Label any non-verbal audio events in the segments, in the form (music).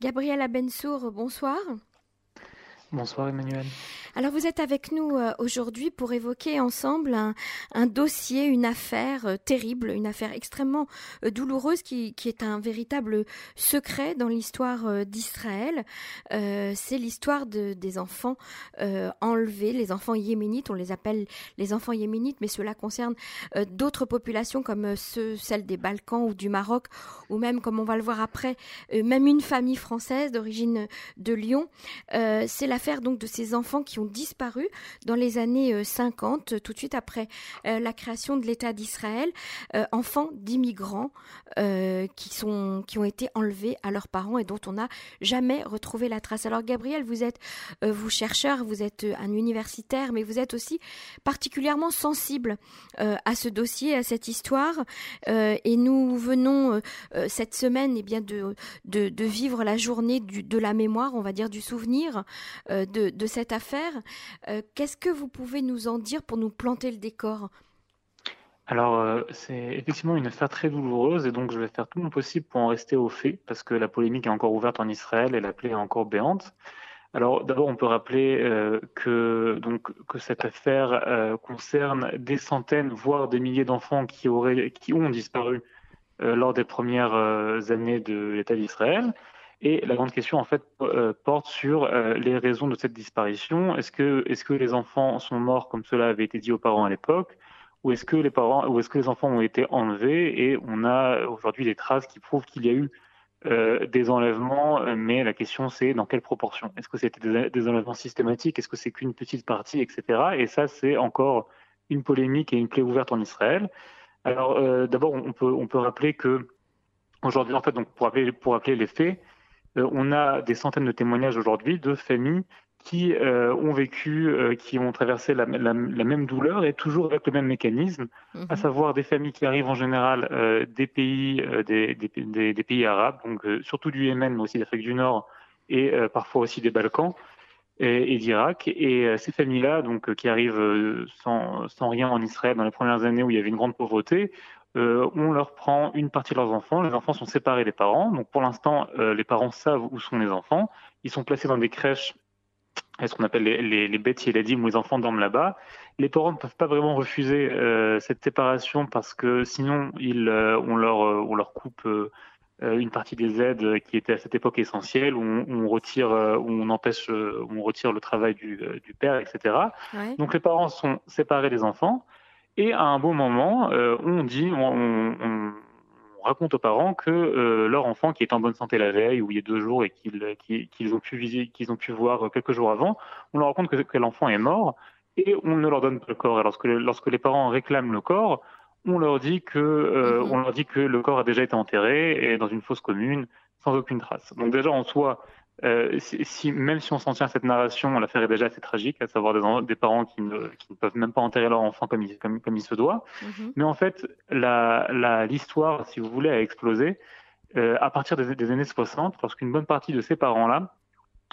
Gabriel Abensour, bonsoir. Bonsoir Emmanuel. Alors vous êtes avec nous euh, aujourd'hui pour évoquer ensemble un, dossier, une affaire euh, terrible, une affaire extrêmement euh, douloureuse qui, est un véritable secret dans l'histoire d'Israël. C'est l'histoire des enfants enlevés, les enfants yéménites, on les appelle les enfants yéménites, mais cela concerne d'autres populations comme ceux, celles des Balkans ou du Maroc, ou même, comme on va le voir après, même une famille française d'origine de Lyon. C'est l'affaire donc de ces enfants qui ont disparu dans les années 50, euh, tout de suite après euh, la création de l'État d'Israël, euh, enfants d'immigrants qui, ont été enlevés à leurs parents et dont on n'a jamais retrouvé la trace. Alors Gabriel, vous êtes vous chercheur, vous êtes un universitaire, mais vous êtes aussi particulièrement sensible à ce dossier, à cette histoire, et nous venons cette semaine eh bien, de, vivre la journée de la mémoire, on va dire du souvenir de cette affaire. Euh, qu'est-ce que vous pouvez nous en dire pour nous planter le décor? Alors, euh, c'est effectivement une affaire très douloureuse et donc je vais faire tout mon possible pour en rester au fait parce que la polémique est encore ouverte en Israël et la plaie est encore béante. Alors, d'abord, on peut rappeler euh, que, donc, que cette affaire concerne des centaines, voire des milliers d'enfants qui, qui ont disparu lors des premières années de l'État d'Israël. Et la grande question, en fait, euh, porte sur euh, les raisons de cette disparition. Est-ce que, les enfants sont morts comme cela avait été dit aux parents à l'époque ou est-ce que les parents, ou est-ce que les enfants ont été enlevés et on a aujourd'hui des traces qui prouvent qu'il y a eu euh, des enlèvements, mais la question c'est dans quelle proportion? Est-ce que c'était des, enlèvements systématiques? Est-ce que c'est qu'une petite partie, etc. Et ça, c'est encore une polémique et une plaie ouverte en Israël. Alors, d'abord, on peut, rappeler que aujourd'hui, en fait, donc pour rappeler, les faits, on a des centaines de témoignages aujourd'hui de familles qui euh, ont vécu, euh, qui ont traversé la, même douleur et toujours avec le même mécanisme, à mhm. savoir des familles qui arrivent en général des pays, des, pays arabes, donc surtout du Yémen, mais aussi d'Afrique du Nord et parfois aussi des Balkans et, d'Irak. Et ces familles-là, donc qui arrivent sans, sans, rien en Israël dans les premières années où il y avait une grande pauvreté, euh, on leur prend une partie de leurs enfants. Les enfants sont séparés des parents. Donc pour l'instant, euh, les parents savent où sont les enfants. Ils sont placés dans des crèches, ce qu'on appelle les, les, les bêtes où les enfants dorment là-bas. Les parents ne peuvent pas vraiment refuser euh, cette séparation parce que sinon, ils, on, leur, on leur coupe une partie des aides qui étaient à cette époque essentielles, où on, retire, où on empêche, on retire le travail du, du père, etc. Donc les parents sont séparés des enfants. Et à un bon moment, euh, on dit, on, raconte aux parents que euh, leur enfant, qui est en bonne santé la veille ou il y a deux jours et qu'ils ont pu qu'ils ont pu voir quelques jours avant, on leur raconte que, l'enfant est mort et on ne leur donne pas le corps. Et lorsque, lorsque les parents réclament le corps, on leur dit que euh, mm-hmm. on leur dit que le corps a déjà été enterré et dans une fosse commune sans aucune trace. Donc déjà en soi, euh, si, même si on s'en tient à cette narration, l'affaire est déjà assez tragique, à savoir des, des parents qui ne, qui ne, peuvent même pas enterrer leur enfant comme il, comme, comme il se doit. Mhm. Mais en fait, l'histoire, la, si vous voulez, a explosé euh, à partir des, des, années 60, lorsqu'une bonne partie de ces parents-là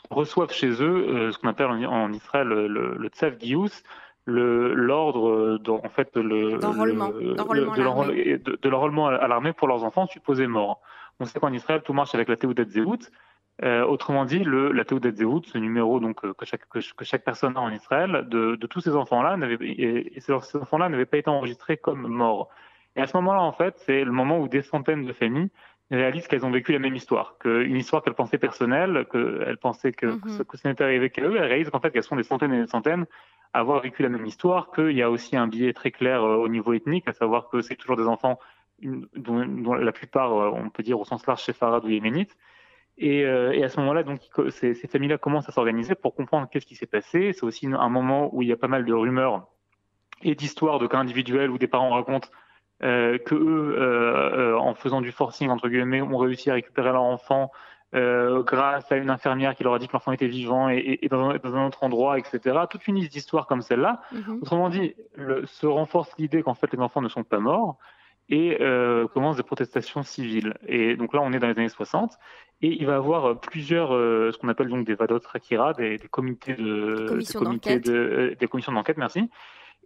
reçoivent chez eux ce qu'on appelle en, Israël le, le Gius, l'ordre en fait le de l'enrôlement à l'armée pour leurs enfants supposés morts. On sait qu'en Israël tout marche avec la Théoudat Zéhout, euh, autrement dit, le, la Théodat Zéhout, ce numéro donc, euh, que, chaque, que, chaque personne a en Israël, de, de tous ces enfants-là, et, et ces, enfants-là n'avaient pas été enregistrés comme morts. Et à ce moment-là, en fait, c'est le moment où des centaines de familles réalisent qu'elles ont vécu la même histoire, qu'une histoire qu'elles pensaient personnelle, qu'elles pensaient que, mm -hmm. que, ce n'était arrivé qu'à eux, elles réalisent qu'en fait qu'elles sont des centaines et des centaines à avoir vécu la même histoire, qu'il y a aussi un biais très clair euh, au niveau ethnique, à savoir que c'est toujours des enfants dont, dont, la plupart, on peut dire au sens large, Farad ou yéménites, et, euh, et, à ce moment-là, donc, ces, ces familles-là commencent à s'organiser pour comprendre qu'est-ce qui s'est passé. C'est aussi un moment où il y a pas mal de rumeurs et d'histoires de cas individuels où des parents racontent euh, que eux, euh, euh en faisant du forcing entre guillemets, ont réussi à récupérer leur enfant euh, grâce à une infirmière qui leur a dit que l'enfant était vivant et, et dans, un, dans, un, autre endroit, etc. Toute une liste d'histoires comme celle-là. Mm-hmm. Autrement dit, le, se renforce l'idée qu'en fait les enfants ne sont pas morts et euh, commencent des protestations civiles. Et donc là, on est dans les années 60, et il va y avoir plusieurs, euh, ce qu'on appelle donc des vadot rakira, des, des comités de, commissions des, de, euh, des commissions d'enquête, merci.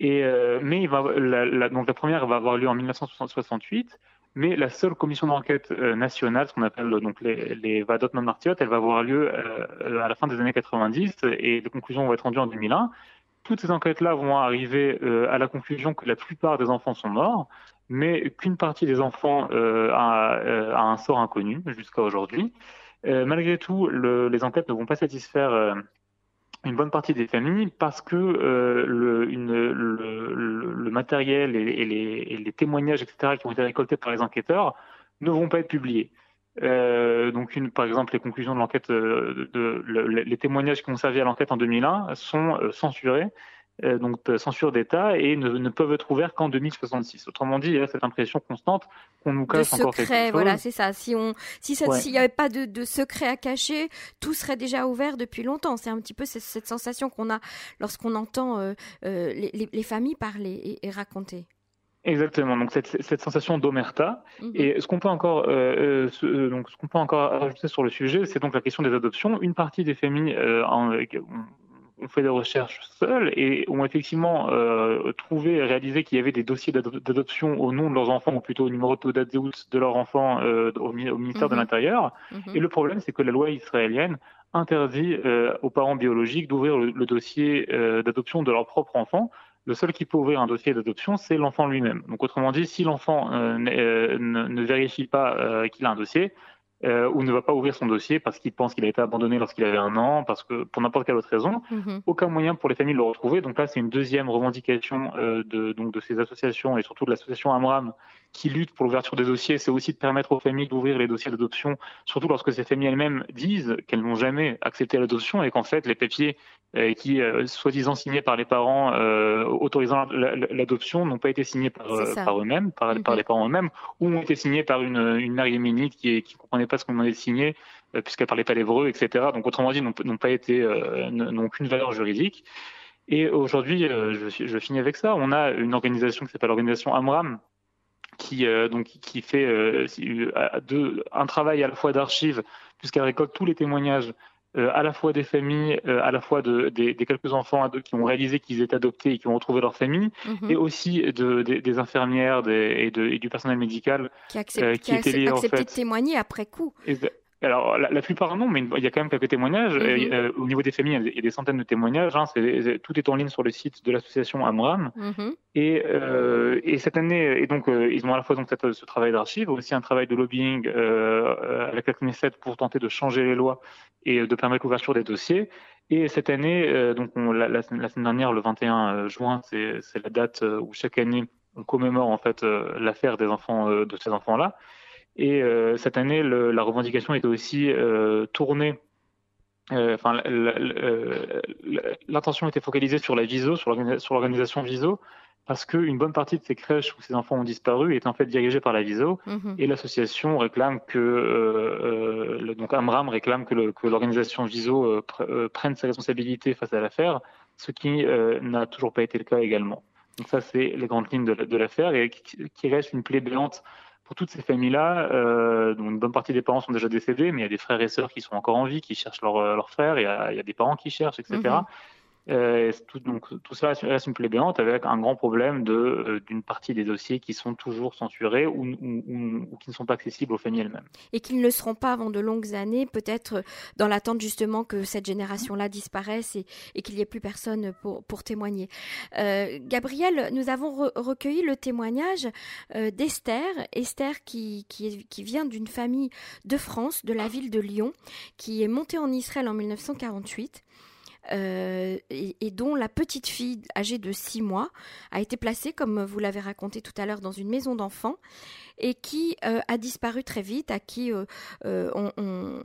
Euh, mais la, donc la première va avoir lieu en 1968. mais la seule commission d'enquête nationale, ce qu'on appelle donc les, les Vadot non elle va avoir lieu à la fin des années 90 et les conclusions vont être rendues en 2001 toutes ces enquêtes-là vont arriver à la conclusion que la plupart des enfants sont morts, mais qu'une partie des enfants a, un sort inconnu jusqu'à aujourd'hui. malgré tout, le, les enquêtes ne vont pas satisfaire une bonne partie des familles parce que euh, le, matériel et, les, témoignages, etc., qui ont été récoltés par les enquêteurs ne vont pas être publiés. Euh, donc, par exemple, les conclusions de l'enquête, euh, de, les témoignages qui ont servi à l'enquête en 2001 sont censurés donc euh, censure d'État et ne, peuvent être ouverts qu'en 2066. Autrement dit, il y a cette impression constante qu'on nous cache encore quelque chose. Voilà, c'est ça. Si on, si s'il n'y avait pas de, secret à cacher, tout serait déjà ouvert depuis longtemps. C'est un petit peu cette, sensation qu'on a lorsqu'on entend euh, les, familles parler et, raconter. Exactement, donc cette, cette sensation d'omerta. Mhm. Et ce qu'on peut encore, donc ce qu'on peut encore rajouter sur le sujet, c'est donc la question des adoptions. Une partie des familles en, ont fait des recherches seuls et ont effectivement euh, trouvé et réalisé qu'il y avait des dossiers d'adoption au nom de leurs enfants, ou plutôt au numéro de d'adoption de leurs enfants euh, au, ministère de mhm. l'Intérieur. Mhm. Et le problème, c'est que la loi israélienne interdit euh, aux parents biologiques d'ouvrir le, dossier d'adoption de leur propre enfant. Le seul qui peut ouvrir un dossier d'adoption, c'est l'enfant lui-même. Donc, autrement dit, si l'enfant ne, vérifie pas qu'il a un dossier, euh, ou ne va pas ouvrir son dossier parce qu'il pense qu'il a été abandonné lorsqu'il avait un an, parce que pour n'importe quelle autre raison, mhm. aucun moyen pour les familles de le retrouver. Donc là, c'est une deuxième revendication euh, de, donc de ces associations et surtout de l'association Amram qui lutte pour l'ouverture des dossiers, c'est aussi de permettre aux familles d'ouvrir les dossiers d'adoption, surtout lorsque ces familles elles-mêmes disent qu'elles n'ont jamais accepté l'adoption et qu'en fait les papiers euh, qui, euh, soi-disant signés par les parents autorisant l'adoption, n'ont pas été signés par, par eux-mêmes, par, par, les parents eux-mêmes, ou ont été signés par une, une mère yéménite qui ne comprenait pas ce qu'on demandait de signer, puisqu'elle parlait pas l'hébreu, etc. Donc autrement dit, n'ont pas été, n'ont aucune valeur juridique. Et aujourd'hui, je, je finis avec ça. On a une organisation qui s'appelle l'organisation Amram, qui, euh, donc, qui fait euh, un travail à la fois d'archives, puisqu'elle récolte tous les témoignages euh, à la fois des familles, à la fois de, des, quelques enfants qui ont réalisé qu'ils étaient adoptés et qui ont retrouvé leur famille, mhm. et aussi de, des, infirmières et, et, du personnel médical qui, accepte, qui, qui a accepté de témoigner après coup. Alors, la, plupart non, mais il y a quand même quelques témoignages. Mhm. Euh, au niveau des familles, il y a des centaines de témoignages. Hein. tout est en ligne sur le site de l'association Amram. Mhm. Et, euh, et, cette année, et donc, euh, ils ont à la fois donc, ce travail d'archives, aussi un travail de lobbying avec la Knesset pour tenter de changer les lois et de permettre l'ouverture des dossiers. Et cette année, donc la, la, semaine dernière, le 21 juin, c'est la date où chaque année on commémore en fait l'affaire des enfants de ces enfants-là. Et euh, cette année, la revendication était aussi euh, tournée euh, enfin, l'intention était focalisée sur la VISO, sur l'organisation VISO, parce qu'une bonne partie de ces crèches où ces enfants ont disparu est en fait dirigée par la VISO, mhm. et l'association réclame que, donc Amram réclame que l'organisation VISO prenne ses responsabilités face à l'affaire, ce qui n'a toujours pas été le cas également. Donc ça, c'est les grandes lignes de l'affaire, et qui, reste une plaie béante pour toutes ces familles-là, euh, une bonne partie des parents sont déjà décédés, mais il y a des frères et sœurs qui sont encore en vie, qui cherchent leur y, a, il y, a, des parents qui cherchent, etc. Euh, tout, donc, tout ça reste une plaie béante avec un grand problème euh, d'une partie des dossiers qui sont toujours censurés ou, qui ne sont pas accessibles aux familles elles-mêmes. Et qui ne le seront pas avant de longues années, peut-être dans l'attente justement que cette génération-là disparaisse et, qu'il n'y ait plus personne pour, témoigner. Euh, Gabriel, nous avons recueilli le témoignage euh, d'Esther, Esther qui vient d'une famille de France, de la ville de Lyon, qui est montée en Israël en 1948 euh, et, dont la petite fille âgée de 6 mois a été placée, comme vous l'avez raconté tout à l'heure, dans une maison d'enfants et qui euh, a disparu très vite, à qui euh, on,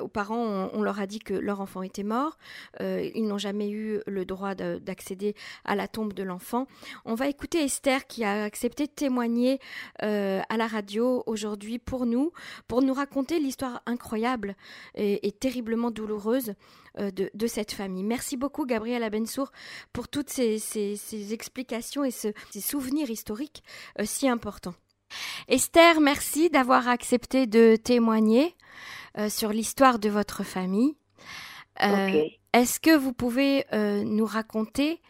aux parents on, leur a dit que leur enfant était mort, ils n'ont jamais eu le droit d'accéder à la tombe de l'enfant. On va écouter Esther qui a accepté de témoigner à la radio aujourd'hui pour nous, pour nous raconter l'histoire incroyable et, terriblement douloureuse euh, de, cette famille. Merci beaucoup, Gabriel Abensour, pour toutes ces, explications et ces souvenirs historiques euh, si importants. Esther, merci d'avoir accepté de témoigner euh, sur l'histoire de votre famille. Est-ce que vous pouvez nous raconter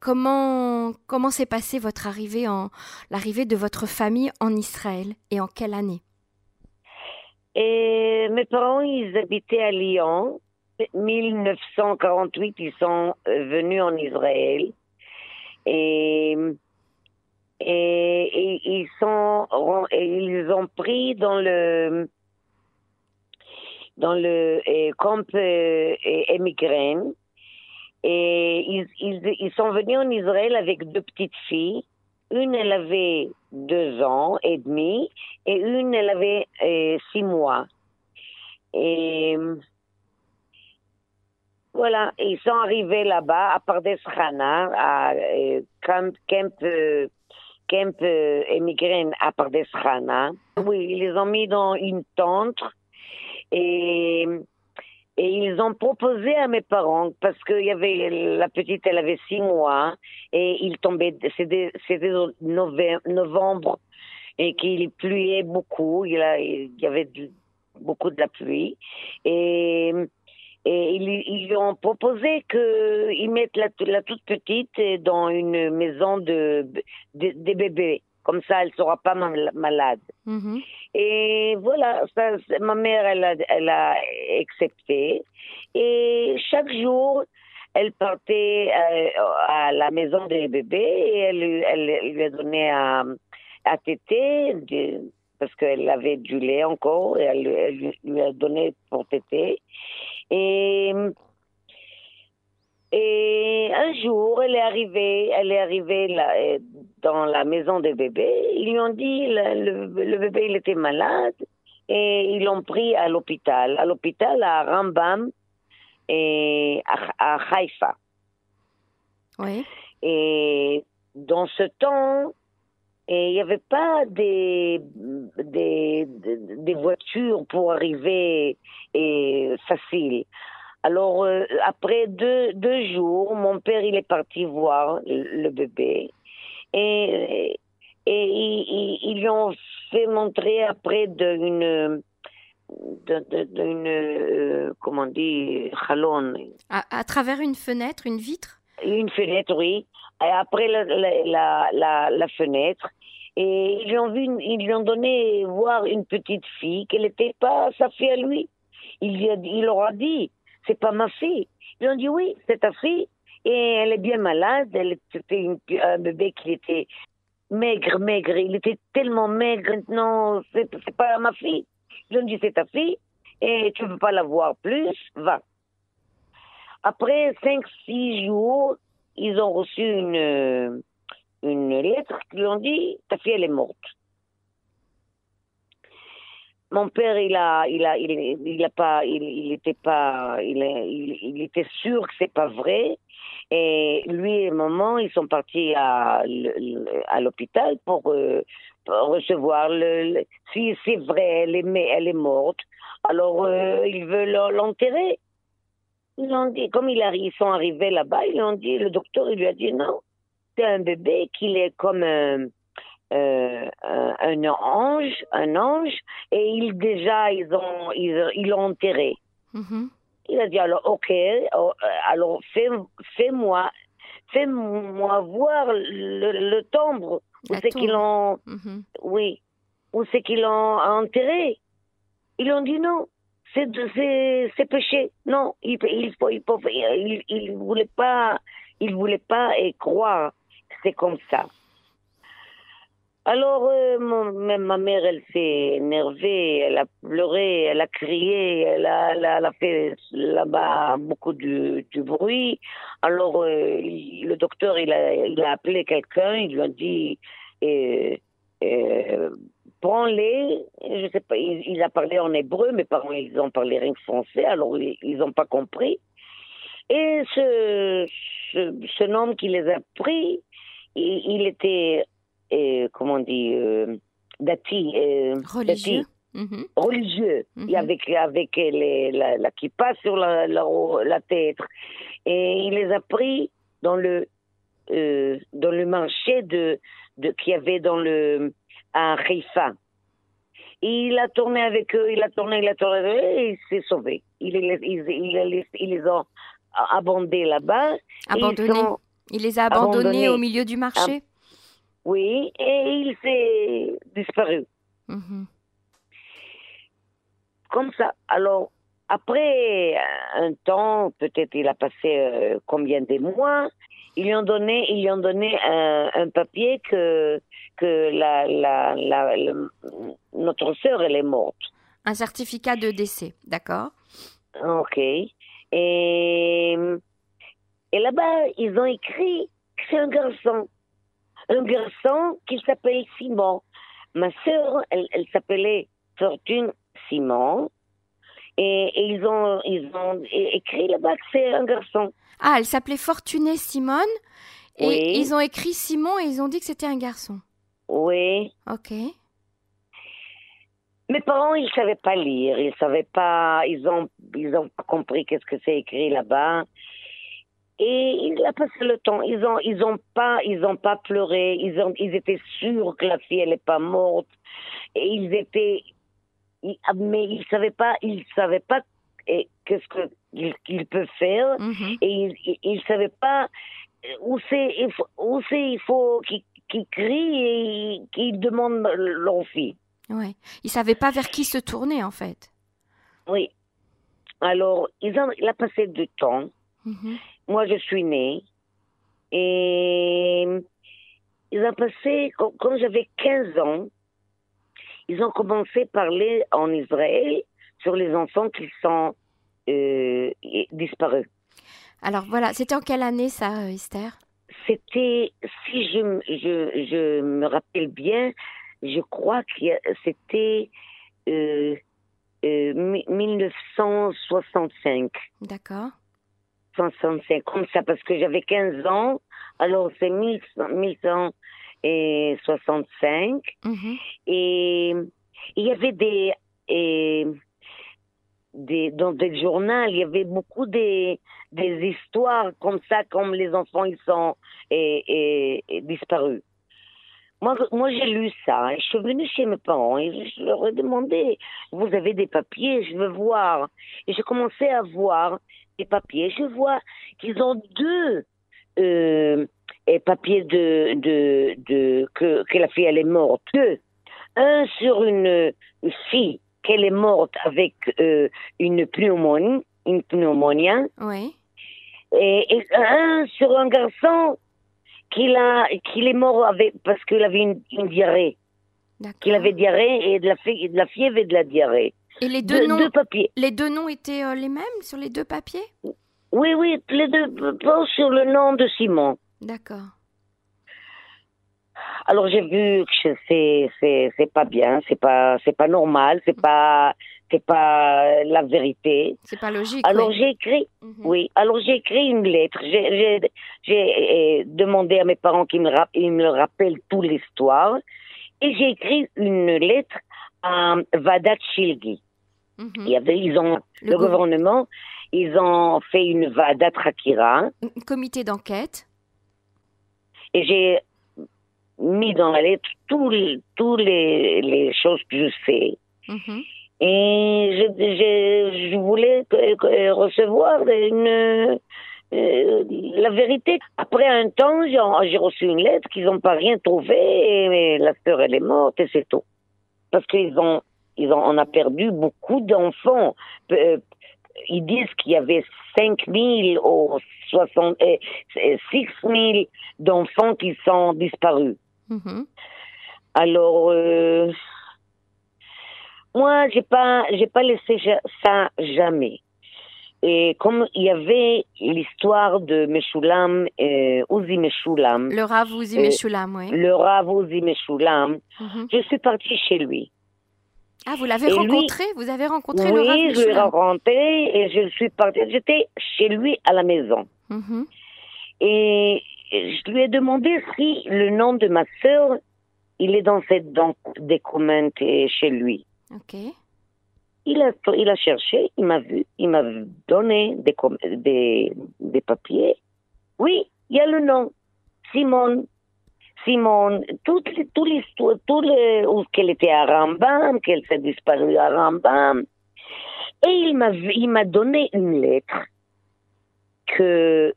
comment comment s'est passée votre arrivée en l'arrivée de votre famille en Israël et en quelle année? Et mes parents, ils habitaient à Lyon. 1948, ils sont venus en Israël. Et, et, ils sont, ont pris dans le, dans le camp émigré. Et ils, ils, ils sont venus en Israël avec deux petites filles. Une, elle avait deux ans et demi et une, elle avait euh, six mois. Et voilà, ils sont arrivés là-bas à Pardes à euh, Camp, camp, euh, camp émigré à Pardes Khana. Oui, ils les ont mis dans une tente et et ils ont proposé à mes parents, parce qu'il y avait, la petite, elle avait six mois, et il tombait, c'était, c'était novembre, et qu'il pluait beaucoup, il, y avait beaucoup de la pluie, et, et ils, ils ont proposé qu'ils mettent la, la, toute petite dans une maison de, de, des bébés. Comme ça, elle ne sera pas malade. Mm-hmm. Et voilà, ça, ma mère, elle a, elle a accepté. Et chaque jour, elle partait euh, à la maison des bébés et elle, elle, lui a donné à, à téter, parce qu'elle avait du lait encore, et elle, elle, lui a donné pour téter. Et et un jour, elle est arrivée, elle est arrivée là, dans la maison des bébés. Ils lui ont dit le, le, bébé il était malade et ils l'ont pris à l'hôpital, à l'hôpital à Rambam et à, à Haïfa. Oui. Et dans ce temps, il n'y avait pas des, des, des, voitures pour arriver et facile. Alors, euh, après deux, deux jours, mon père, il est parti voir le, bébé. Et, et ils, lui ont fait montrer après d'une d'une euh, comment on dit chalon à, travers une fenêtre une vitre? Une fenêtre oui et après la, la, la, la, fenêtre et ils lui ont vu ils lui ont donné voir une petite fille qu'elle n'était pas sa fille à lui il, il leur a dit c'est pas ma fille. Ils ont dit oui, c'est ta fille. Et elle est bien malade. Elle était un bébé qui était maigre, maigre. Il était tellement maigre. Non, c'est pas ma fille. Ils ont dit c'est ta fille et tu ne peux pas la voir plus. Va. Après cinq, six jours, ils ont reçu une, une lettre qui lui ont dit ta fille elle est morte. Mon père, il a, il a, il, il a pas, il, il était pas, il, était sûr que c'est pas vrai. Et lui et maman, ils sont partis à, l'hôpital pour, euh, recevoir le, si c'est vrai, elle est, elle est morte. Alors euh, ils veulent l'enterrer. Ils ont dit, comme il ils sont arrivés là-bas, ils ont dit, le docteur, il lui a dit non, c'est un bébé qu'il est comme un, euh, un ange, un ange, et ils déjà ils ont ils l'ont enterré. Mm-hmm. Il a dit alors ok, oh, euh, alors fais fais-moi fais-moi voir le, le tombe où c'est qu'ils l'ont mm-hmm. oui où c'est qu'ils l'ont enterré. Ils ont dit non, c'est c'est péché. Non, il il il, il, voulait pas il voulait pas y croire. C'est comme ça. Alors, euh, même ma mère, elle s'est énervée, elle a pleuré, elle a crié, elle a, elle a, fait là-bas beaucoup de, bruit. Alors, euh, le docteur, il a, il appelé quelqu'un, il lui a dit, euh, prends-les. Je sais pas, il, a parlé en hébreu, mes parents, ils ont parlé rien que français, alors ils n'ont pas compris. Et ce, ce, homme qui les a pris, il était euh, comment on dit, euh, dati, euh, religieux. Mhm. religieux, mhm. avec, avec les, la, la kippa sur la, la, la, tête. Et il les a pris dans le, euh, dans le marché de, de, qu'il y avait dans le, à Haïfa. Il a tourné avec eux, il a tourné, il a tourné et il s'est sauvé. Il, il, il, il, les a abandonnés là-bas. Abandonnés Il les a abandonnés, au milieu du marché? Oui, et il s'est disparu. Mhm. Comme ça. Alors, après un temps, peut-être il a passé euh, combien de mois, ils lui ont donné, ils lui ont donné un, papier que que la, la, notre sœur elle est morte. Un certificat de décès, d'accord. Ok. Et et là-bas ils ont écrit que c'est un garçon, un garçon qui s'appelle Simon. Ma sœur, elle, elle s'appelait Fortune Simon. Et, ils, ont, ils ont écrit là-bas que c'est un garçon. Ah, elle s'appelait Fortuné Simone. Et ils ont écrit Simon et ils ont dit que c'était un garçon. Oui. Ok. Mes parents, ils savaient pas lire, ils savaient pas, ils ont, ils ont pas compris qu'est-ce que c'est écrit là-bas. Et il a passé le temps. Ils ont, ils ont pas, ils ont pas pleuré. Ils ont, ils étaient sûrs que la fille elle est pas morte. Et ils étaient, ah, mais il savait pas, il savait pas qu'est-ce qu'il peut faire mhm. et il, ne savait pas où c'est où c'est il faut qu'il crie et qu'il demande leur fille. Ouais, il savait pas vers qui se tourner en fait. Oui. Alors il a passé du temps. Mhm. Moi je suis née et il a passé quand j'avais 15 ans ils ont commencé à parler en Israël sur les enfants qui sont euh, disparus. Alors voilà, c'était en quelle année ça, euh, Esther? C'était, si je, je, je, me rappelle bien, je crois que c'était euh, 1965. Euh, D'accord. 65, comme ça, parce que j'avais 15 ans, alors c'est 1965 et 65. Mhm. Et il y avait des, des, dans des journaux, il y avait beaucoup des, des histoires comme ça, comme les enfants ils sont et, disparus. Moi, moi j'ai lu ça. je suis venue chez mes parents et je leur ai demandé Vous avez des papiers? Je veux voir. Et j'ai commencé à voir des papiers. Je vois qu'ils ont deux euh, et papier de, de, de que, que, la fille elle est morte. Deux. Un sur une, fille qu'elle est morte avec euh, une pneumonie, une pneumonie. Oui. Et, et, un sur un garçon qu'il a qu'il est mort avec parce qu'il avait une, une diarrhée. Qu'il avait diarrhée et de la, de la fièvre et de la diarrhée. Et les deux, noms, deux papiers. Les deux noms étaient euh, les mêmes sur les deux papiers? Oui, oui, les deux sur le nom de Simon. D'accord. Alors j'ai vu que c'est c'est c'est pas bien, c'est pas c'est pas normal, c'est pas c'est pas la vérité. C'est pas logique. Alors j'ai écrit, mhm. oui. Alors j'ai écrit une lettre. J'ai j'ai demandé à mes parents qu'ils me ils me rappellent toute l'histoire et j'ai écrit une lettre à Vadat Shilgi. Mhm. Il y avait ils ont le, gouvernement ils ont fait une Vadat Rakira. Comité d'enquête et j'ai mis dans la lettre tous les, tous les, les choses que je sais. Mhm. Et je, je, je voulais recevoir une, euh, la vérité. Après un temps, j'ai reçu une lettre qu'ils n'ont pas rien trouvé et la sœur elle est morte et c'est tout. Parce qu'ils ont, ils ont, on a perdu beaucoup d'enfants. Euh, ils disent qu'il y avait 5 000 ou 60, 6 000 d'enfants qui sont disparus. Mm-hmm. Alors, euh, moi, j'ai pas, j'ai pas laissé ça jamais. Et comme il y avait l'histoire de Meshulam, euh, Uzi Meshulam. Le Rav Uzi Meshulam, oui. Le Rav Uzi Meshulam. Mm-hmm. Je suis partie chez lui. Ah, vous l'avez rencontré Vous avez rencontré le Oui, je l'ai rencontré et je suis partie. J'étais chez lui à la maison. Mm-hmm. Et je lui ai demandé si le nom de ma sœur, il est dans cette document chez lui. Ok. Il a, il a cherché, il m'a vu, il m'a donné des, des, des papiers. Oui, il y a le nom. Simone Simone, toute, toute l'histoire, tout le, qu'elle était à Rambam, qu'elle s'est disparue à Rambam. Et il m'a, il m'a donné une lettre que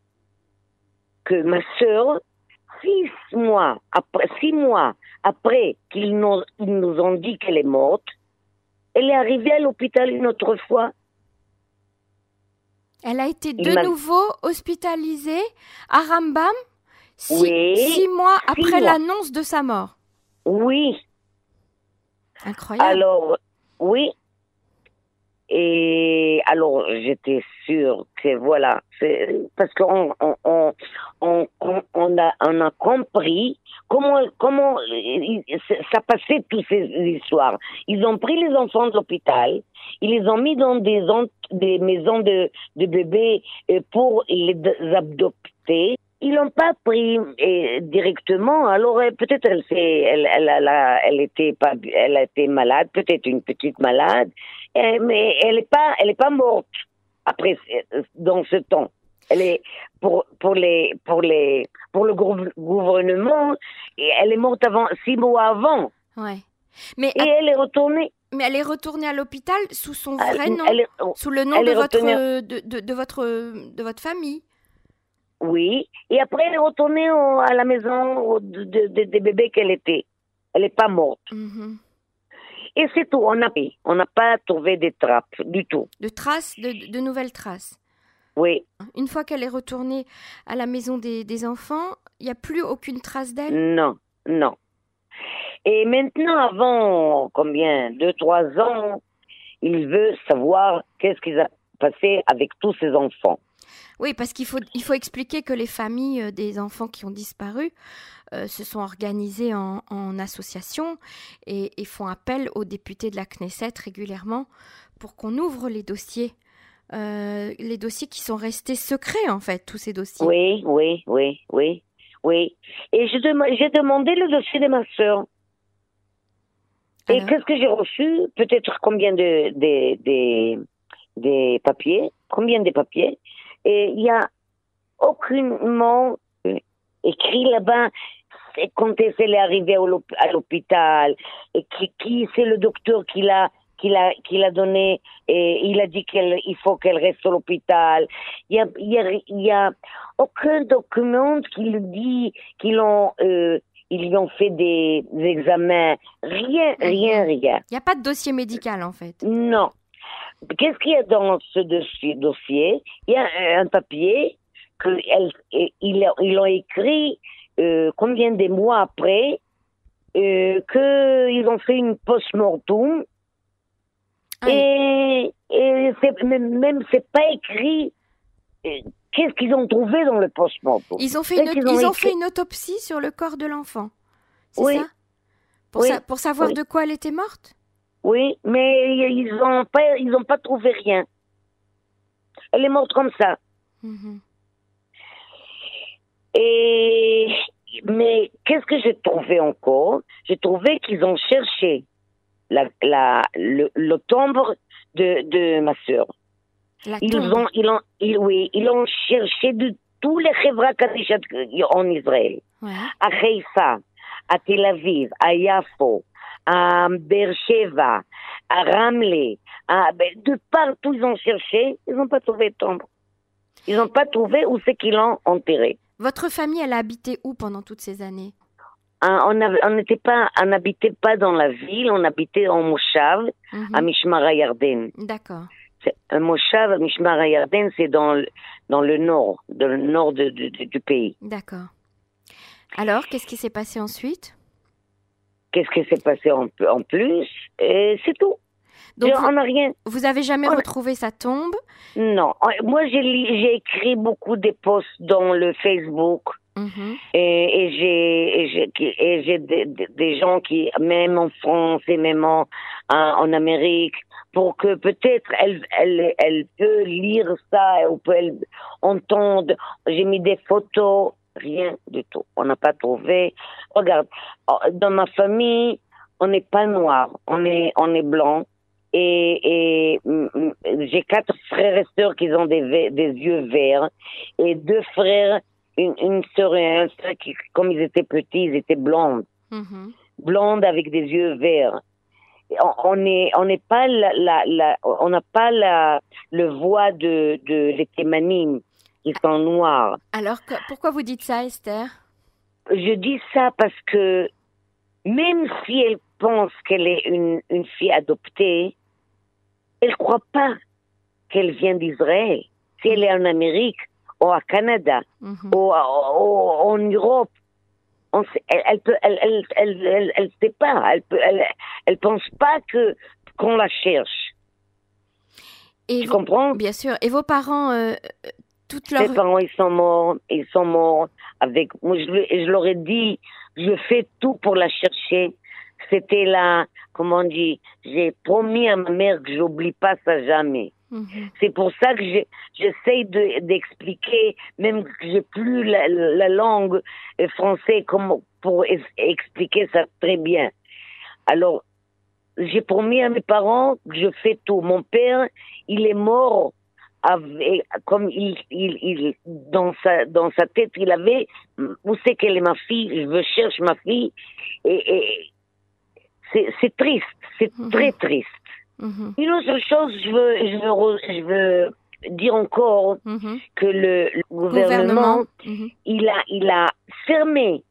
que ma sœur, six mois après, six mois après qu'ils nous, ils nous ont dit qu'elle est morte, elle est arrivée à l'hôpital une autre fois. Elle a été de nouveau hospitalisée à Rambam six, Oui, six mois après l'annonce de sa mort. Oui, Incroyable. alors, oui. Et alors, j'étais sûre que voilà, parce qu'on on, on, on, on- a, on a compris comment, comment ça passait toutes ces histoires. Ils ont pris les enfants de l'hôpital, ils les ont mis dans des, des maisons de, de bébés euh, pour les adopter. Ils l'ont pas pris euh, directement. Alors euh, peut-être elle elle, elle, elle, a- elle était pas, elle malade, peut-être une petite malade, euh, mais elle est pas, elle est pas morte après dans ce temps. Elle est pour pour les pour les pour le gouv- gouvernement, et elle est morte avant six mois avant Ouais. Mais, et elle est retournée. mais elle est retournée à l'hôpital sous son Elle- vrai nom, elle est- sous le nom elle de est votre, retenue- de, de, de votre, de votre famille. Oui, et après elle est retournée au- à la maison au- de, de- de- des bébés qu'elle était. Elle est pas morte. Mhm. Et c'est tout. On n'a on n'a pas trouvé des trappes du tout. De traces, de, de nouvelles traces. Oui, Une fois qu'elle est retournée à la maison des, des enfants, il n'y a plus aucune trace d'elle? non, non. Et maintenant, avant combien, deux, trois ans, il veut savoir qu'est-ce qui a passé avec tous ses enfants. Oui, parce qu'il faut, il faut expliquer que les familles euh, des enfants qui ont disparu euh, se sont organisées en, en association et, et font appel aux députés de la Knesset régulièrement pour qu'on ouvre les dossiers. Euh, les dossiers qui sont restés secrets, en fait, tous ces dossiers. Oui, oui, oui, oui, oui. Et dem- j'ai demandé le dossier de ma sœur. Et qu'est-ce que j'ai reçu? Peut-être combien de, de, de- des papiers? Combien de papiers? Et il y a aucunement écrit là-bas quand est-ce qu'elle est arrivée à l'hôpital et qui, qui c'est le docteur qui l'a qui l'a qui l'a donné et il a dit qu'elle il faut qu'elle reste à l'hôpital. Il y a il y a il y a aucun document qui le dit qu'ils ont euh, ils lui ont fait des, des examens. Rien, rien, rien. Il n'y a pas de dossier médical, en fait. Non. Qu'est-ce qu'il y a dans ce dossier, Il y a un, papier que elle, et ils, ils ont écrit euh, combien de mois après euh, qu'ils ont fait une post-mortem Ah et, et même, c'est pas écrit euh, qu'est-ce qu'ils ont trouvé dans le post-mortem? Ils ont fait, une, qu'ils ont ils ont écrit- fait une autopsie sur le corps de l'enfant. C'est Oui. ça? Pour, Oui. sa- pour savoir Oui. de quoi elle était morte? Oui, mais ils ont pas, ils ont pas trouvé rien. Elle est morte comme ça. Mhm. Et mais qu'est-ce que j'ai trouvé encore? J'ai trouvé qu'ils ont cherché la, la, le, le tombe de, de ma sœur. Ils ont, ils ont, ils, oui, ils ont cherché de tous les Kadishat en Israël, Ouais. à Haïfa, à Tel Aviv, à Yafo, à Beersheba, à Ramleh, à, de partout ils ont cherché, ils n'ont pas trouvé de tombe. Ils n'ont pas trouvé où c'est qu'ils l'ont enterré. Votre famille, elle a habité où pendant toutes ces années? Hein, on n'était pas, on n'habitait pas dans la ville, on habitait en Moshav, Mhm. à Mishmar Yarden. D'accord. Un Moshav, Mishmar Yarden, c'est dans le, dans le nord, dans le nord de- de- de- du pays. D'accord. Alors, qu'est-ce qui s'est passé ensuite? Qu'est-ce qui s'est passé en, en plus Et c'est tout. Donc, Je- on n'a rien. vous avez jamais on a- retrouvé sa tombe? Non. Moi, j'ai écrit beaucoup de posts dans le Facebook. Mhm. Et, et j'ai des, gens qui même en France et même en en, en Amérique pour que peut-être elle elle elle peut lire ça ou peut elle entendre j'ai mis des photos rien du tout on n'a pas trouvé regarde oh, dans ma famille on n'est pas noir on est on est blanc et, et mm, mm, j'ai quatre frères et sœurs qui ont des, yeux verts et deux frères une, une sœur et un frère qui, comme ils étaient petits, ils étaient blondes, Mhm. blondes avec des yeux verts. On, on est, on n'est pas la, la, la- on n'a pas la, le voix de, de les. Qui sont noirs. Alors, pourquoi vous dites ça, Esther? Je dis ça parce que même si elle pense qu'elle est une, une fille adoptée, elle ne croit pas qu'elle vient d'Israël. Si elle est en Amérique, ou au Canada, mhm. ou, en Europe, on elle, elle, peut, elle, elle, elle, elle, sait pas, elle, peut, elle, pense pas que qu'on la cherche. Et tu comprends? Bien sûr. Et vos parents, euh, toute leur... Mes parents, ils sont morts, ils sont morts avec. Moi, je, je leur ai dit, je fais tout pour la chercher. C'était là, comment on dit, j'ai promis à ma mère que j'oublie pas ça jamais. Mhm. C'est pour ça que j'essaye d'expliquer, même que j'ai plus la, la, langue française comme pour expliquer ça très bien. Alors, j'ai promis à mes parents que je fais tout. Mon père, il est mort avec, comme il, il, il, dans sa, dans sa tête, il avait, où c'est qu'elle est ma fille, je veux chercher ma fille, et, et c'est triste, c'est mhm. très triste. Mhm. Une autre chose, je veux, je veux, je veux dire encore mhm. que le, gouvernement, il a, il a fermé,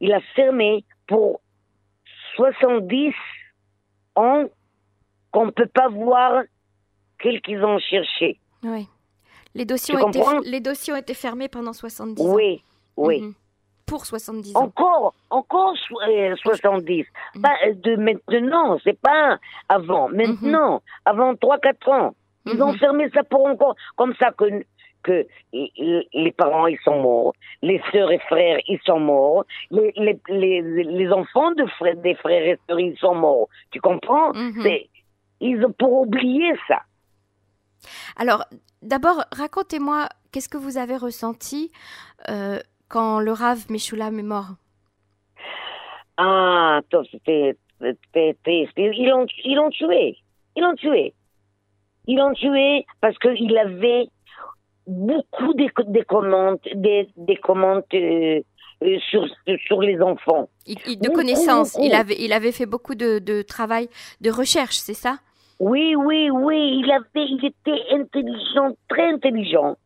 il a fermé pour 70 ans qu'on ne peut pas voir quel qu'ils ont cherché. Oui. Les dossiers, ont été, les dossiers ont été fermés pendant 70 ans. Oui, oui pour 70 ans. Encore, encore 70. Euh, pas euh, de maintenant, c'est pas avant. Maintenant, avant 3-4 ans. Ils ont mhm. fermé ça pour encore, comme ça que, que les parents, ils sont morts. Les sœurs et frères, ils sont morts. Les, les, les, les enfants de frères, des frères et sœurs, ils sont morts. Tu comprends? Mhm. C'est, ils ont pour oublier ça. Alors, d'abord, racontez-moi, qu'est-ce que vous avez ressenti euh, quand le Rav Meshulam est mort? Ah, c'était triste. Ils l'ont, ils tué. Ils l'ont tué. Ils l'ont tué parce qu'il avait beaucoup de, commandes, des, commandes euh, euh, sur, sur les enfants. de connaissances. Il avait, il avait fait beaucoup de, de travail de recherche, c'est ça? Oui, oui, oui. Il avait, il était intelligent, très intelligent.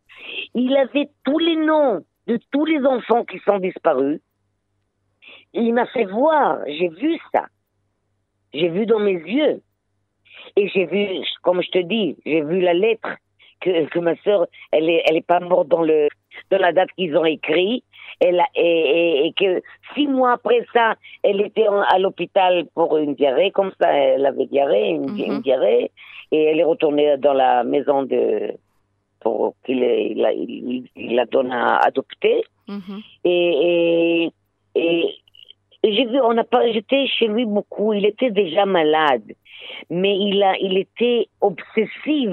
Il avait tous les noms de tous les enfants qui sont disparus. il m'a fait voir, j'ai vu ça. J'ai vu dans mes yeux. Et j'ai vu, comme je te dis, j'ai vu la lettre que, ma sœur, elle est, elle est pas morte dans le, dans la date qu'ils ont écrit. Et, et, que six mois après ça, elle était à l'hôpital pour une diarrhée, comme ça, elle avait diarrhée, une, une mhm. diarrhée, et elle est retournée dans la maison de, pour qu'il il, il, la donne à adopter. Mm-hmm. Et, et, j'ai vu, on a pas, j'étais chez lui beaucoup. Il était déjà malade, mais il a, il était obsessif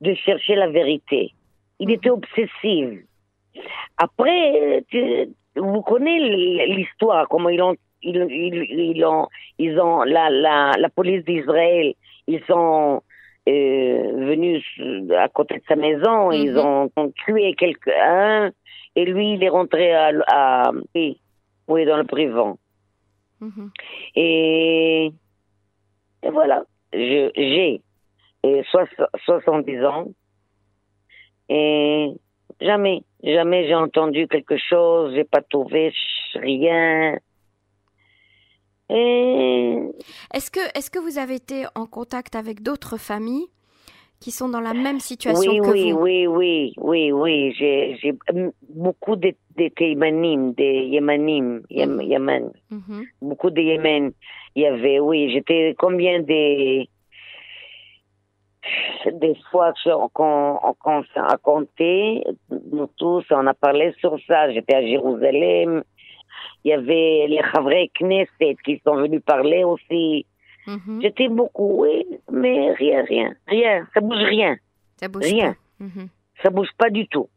de chercher la vérité. Il était mm-hmm. obsessif. Après, vous connaissez l'histoire, comment ils ont, ils, ils, ont, ils ont la, la, la police d'Israël, ils ont euh, venus à côté de sa maison, ils mhm. ont, tué quelqu'un, et lui, il est rentré à, à oui, dans le privant. Mhm. Et, et, voilà, j'ai 70 ans, et jamais, jamais j'ai entendu quelque chose, j'ai pas trouvé rien. Est-ce que, est que vous avez été en contact avec d'autres familles qui sont dans la même situation oui, que oui, vous Oui, oui, oui, oui. J'ai beaucoup de, de Yémanim, des Yémanim, mhm. Yémen. Mhm. Beaucoup de Yémen. Il y avait, oui, j'étais combien des des fois qu'on qu a compté, nous tous, on a parlé sur ça. J'étais à Jérusalem, il y avait les Havre Knesset qui sont venus parler aussi. Mhm. J'étais beaucoup, oui, mais rien, rien, rien, ça bouge rien. Ça bouge rien. Pas. Mhm. Ça bouge pas du tout.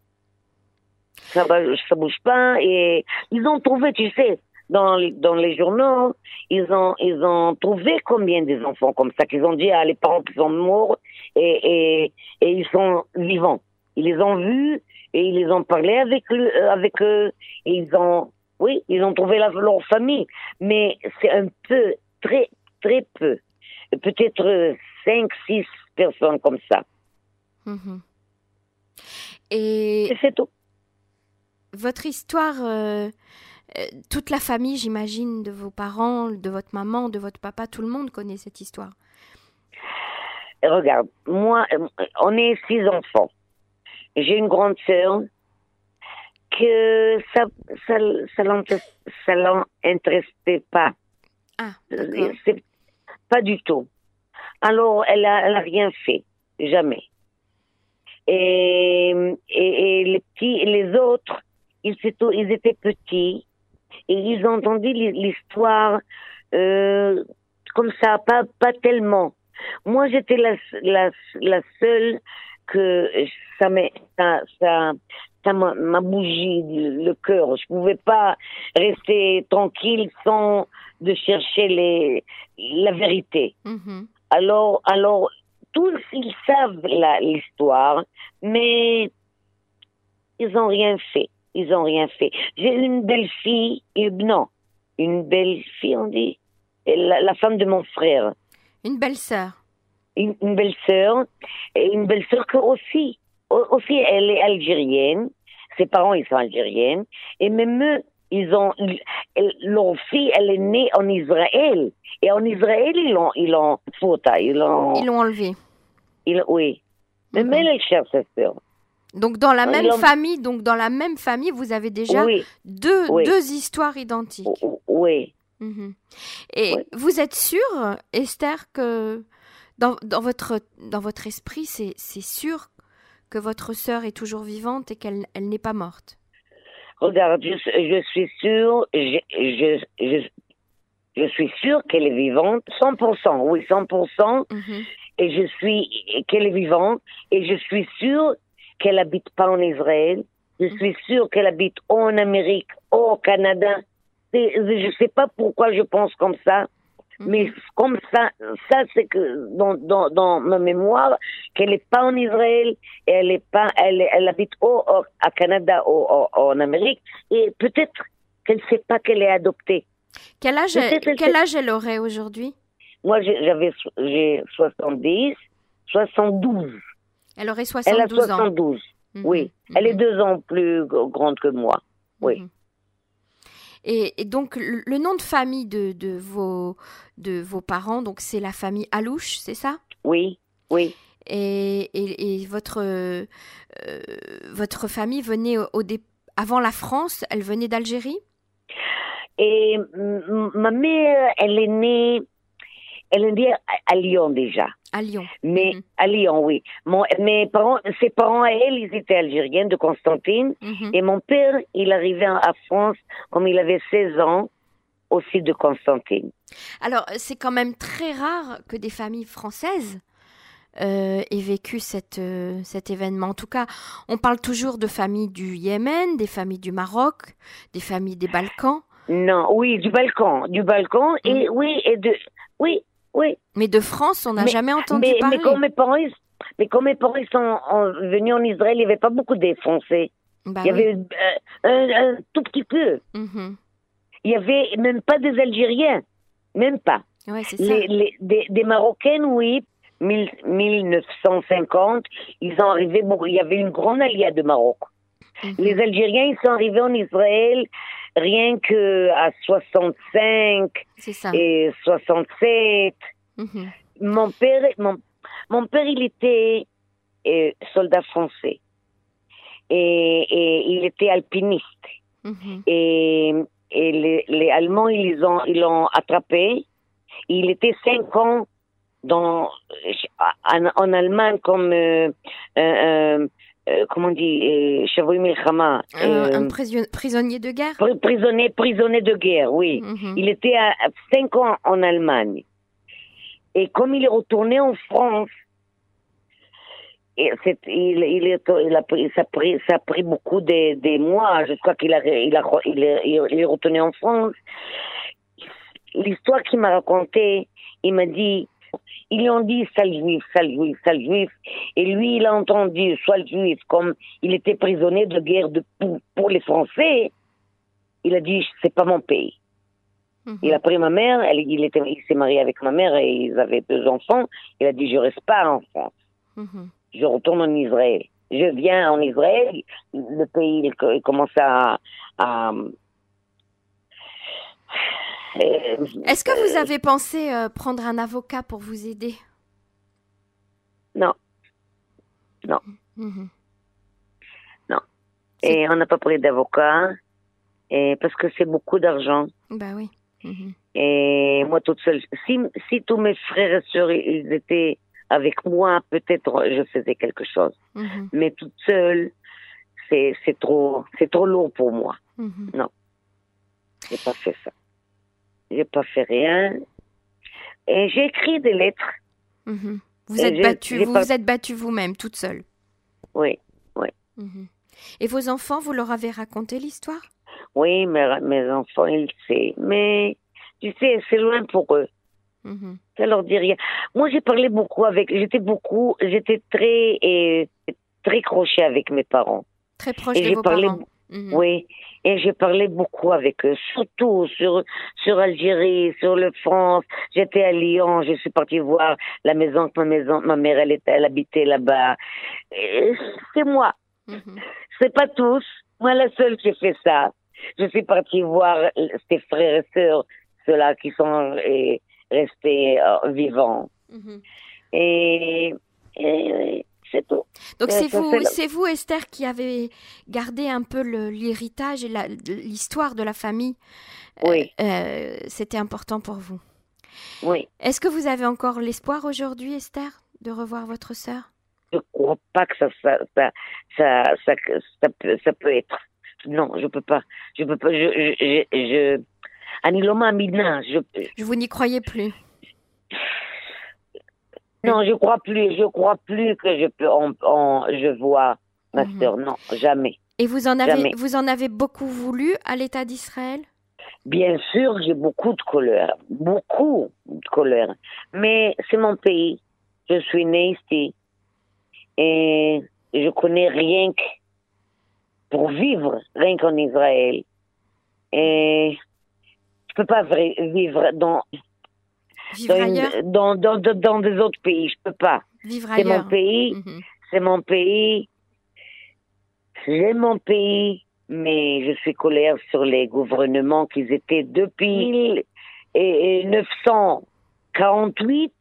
Ça, ça bouge pas et ils ont trouvé, tu sais, dans, dans les journaux, ils ont, ils ont trouvé combien des enfants comme ça qu'ils ont dit à les parents qui sont morts et, et, et ils sont vivants. Ils les ont vus et ils les ont parlé avec, avec eux et ils ont oui, ils ont trouvé leur famille, mais c'est un peu, très, très peu. Peut-être cinq, six personnes comme ça. Mhm. Et Et c'est tout. votre histoire, euh, euh, toute la famille, j'imagine, de vos parents, de votre maman, de votre papa, tout le monde connaît cette histoire. Regarde, moi, euh, on est six enfants. J'ai une grande sœur que ça, ça, ça l'intéressait pas. Ah, Euh, pas du tout. Alors, elle a, elle a rien fait, jamais. Et, et, et les petits, les autres, ils étaient petits et ils ont entendu l'hi- l'histoire euh, comme ça, pas, pas tellement. Moi, j'étais la, la, la seule que ça m'a, ça, ça, ça bougé le, cœur. Je pouvais pas rester tranquille sans de chercher les, la vérité. Mhm. Alors, alors, tous ils savent l'histoire, mais ils ont rien fait. Ils ont rien fait. J'ai une belle fille, non, une belle fille, on dit, la, la femme de mon frère, Une belle sœur. une, une belle sœur, et une belle sœur que aussi, au- aussi elle est algérienne. Ses parents ils sont algériens, et même eux, ils ont, elle- leur fille, elle est née en Israël, et en Israël ils l'ont, ils l'ont, ils l'ont. Ils l'ont enlevé. Il, oui. Mais mais elle cherche sa sœur. Donc dans la même famille, donc dans la même famille, vous avez déjà Oui, deux, Oui. deux histoires identiques. oui. Mhm. Et vous êtes sûre, Esther, que dans, dans, votre, dans votre esprit, c'est c'est sûr que votre sœur est toujours vivante et qu'elle elle n'est pas morte? Regarde, je, je suis sûre, je, je, je, je suis sûre qu'elle est vivante, 100%, oui, 100%, Mhm. et je suis, qu'elle est vivante, et je suis sûre qu'elle habite pas en Israël, je suis sûre qu'elle habite ou en Amérique, ou au Canada. Je sais pas pourquoi je pense comme ça, Mhm. Mais comme ça, ça c'est que dans, dans, dans ma mémoire, qu'elle n'est pas en Israël, et elle est pas, elle, elle habite au, au à Canada ou au- en Amérique, et peut-être qu'elle ne sait pas qu'elle est adoptée. Quel âge, elle, quel âge elle aurait aujourd'hui? Moi, j'avais, j'ai 70, 72. Elle aurait Elle a 72 ans. 72, Mhm. oui. Elle est Mhm. deux ans plus grande que moi. oui. Mhm. Et, et donc le, le nom de famille de, de, vos, de vos parents, donc c'est la famille Alouche, c'est ça? Oui, oui. et, et, et votre, euh, votre famille venait au, au dé- avant la France, elle venait d'Algérie? Et ma mère, elle est née, elle est née à, Lyon déjà. à Lyon. Mais Mhm. à Lyon, oui. Mon, mes parents, ses parents à elle, ils étaient algériens de Constantine. Mhm. Et mon père, il arrivait à à France comme il avait 16 ans, aussi de Constantine. Alors, c'est quand même très rare que des familles françaises euh, aient vécu cette, euh, cet événement. En tout cas, on parle toujours de familles du Yémen, des familles du Maroc, des familles des Balkans. Non, oui, du Balkan, du Balkan, et oui, et de, oui, oui. Mais de France, on n'a Mais- jamais entendu Mais, parler. mais quand mes parents, mais quand mes parents sont en- venus en Israël, il n'y avait pas beaucoup de Français. Bah il y oui. avait euh, un, un tout petit peu. Mhm. Il y avait même pas des Algériens, même pas. Ouais, ça. Les, les- des, des Marocaines, oui, mille- 1950, ils sont arrivés, il y avait une grande alliée de Maroc. Mhm. Les Algériens, ils sont arrivés en Israël rien que à 65 C'est ça. et 67. Mhm. Mon père, mon, mon père, il était euh, soldat français. Et, et il était alpiniste. Mhm. Et, et les, les Allemands, ils ont, ils l'ont attrapé. Il était cinq ans dans, en, en Allemagne comme, euh, euh, euh, comment on dit, euh, Shavui Milchama, Un, euh, un prisonnier- de guerre? pri- prisonnier, prisonnier de guerre, oui. Mhm. Il était à à cinq ans en Allemagne. Et comme il est retourné en France, et c'est- il, il, est, il a pris, ça, a pris, ça a pris beaucoup de, de mois. Je crois qu'il a, il a, il est, il est retourné en France. L'histoire qu'il m'a racontée, il m'a dit, ils lui ont dit sale juif, sale juif, sale juif. Et lui, il a entendu sale juif, comme il était prisonnier de guerre de, pour, pour les Français. Il a dit, c'est pas mon pays. Mhm. Il a pris ma mère, elle, il était, il s'est marié avec ma mère et ils avaient deux enfants. Il a dit, je reste pas en France, Mhm. je retourne en Israël. je viens en Israël, le pays il, commence à, à Est-ce que vous avez pensé euh, prendre un avocat pour vous aider? Non. Non. Mhm. Non. Et on n'a pas pris d'avocat et parce que c'est beaucoup d'argent. Bah oui. Mhm. Et moi toute seule. Si, si tous mes frères et sœurs ils étaient avec moi, peut-être je faisais quelque chose. Mhm. Mais toute seule, c'est trop c'est trop lourd pour moi. Non. J'ai pas fait ça j'ai pas fait rien. Et j'ai écrit des lettres. Mhm. Vous, êtes battu, vous vous êtes battu vous-même, toute seule Oui, oui. Mhm. Et vos enfants, vous leur avez raconté l'histoire? Oui, mes, mes enfants, ils savent. Mais tu sais, c'est loin pour eux. Mhm. Ça leur dit rien. Moi, j'ai parlé beaucoup avec. J'étais beaucoup. J'étais très et très crochet avec mes parents. Très proche de vos parents. Oui, et j'ai parlé beaucoup avec eux, surtout sur sur Algérie, sur le France. J'étais à Lyon, je suis partie voir la maison que ma maison, ma mère elle était, elle habitait là-bas. C'est moi. Mhm. C'est pas tous. Moi la seule qui fait ça. Je suis partie voir ses frères et sœurs, ceux-là qui sont restés euh, vivants. Mhm. et, et c'est tout. Donc c'est vous, c'est vous, Esther, qui avez gardé un peu l'héritage et l'histoire de la famille. Euh, oui. Euh, C'était important pour vous. Oui. Est-ce que vous avez encore l'espoir aujourd'hui, Esther, de revoir votre sœur? Je ne crois pas que ça ça, ça, ça, ça, peut, ça peut être. Non, je peux pas. Je peux pas. Je, je, je, Aniloma je. Je vous n'y croyez plus. (laughs) Non, je crois plus. Je crois plus que je peux. je vois ma mhm. sœur. Non, jamais. Et vous en avez, vous en avez beaucoup voulu à l'État d'Israël? Bien sûr, j'ai beaucoup de colère, beaucoup de colère. Mais c'est mon pays. Je suis née ici et je connais rien que pour vivre, rien qu'en Israël. Et je peux pas vivre dans dans, dans, dans, des autres pays. Je peux pas. C'est mon pays. Mhm. C'est mon pays. J'aime mon pays, mais je suis colère sur les gouvernements qui étaient depuis 1948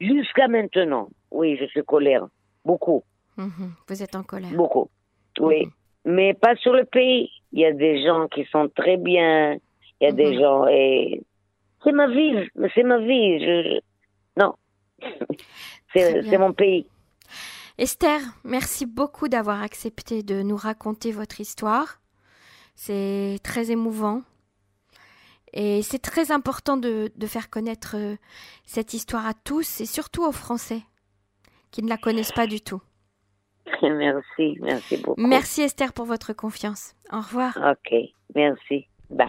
jusqu'à maintenant. Oui, je suis colère. Beaucoup. Mhm. Vous êtes en colère. Beaucoup. Oui. Mhm. Mais pas sur le pays. Il y a des gens qui sont très bien. Il y a des gens. Et c'est ma vie, c'est ma vie. Je, Non, (laughs) c'est mon pays. Esther, merci beaucoup d'avoir accepté de nous raconter votre histoire. C'est très émouvant. Et c'est très important de, de, faire connaître euh, cette histoire à tous et surtout aux Français qui ne la connaissent pas du tout. (laughs) Merci, merci beaucoup. Merci Esther pour votre confiance. Au revoir. Ok, merci. Bye.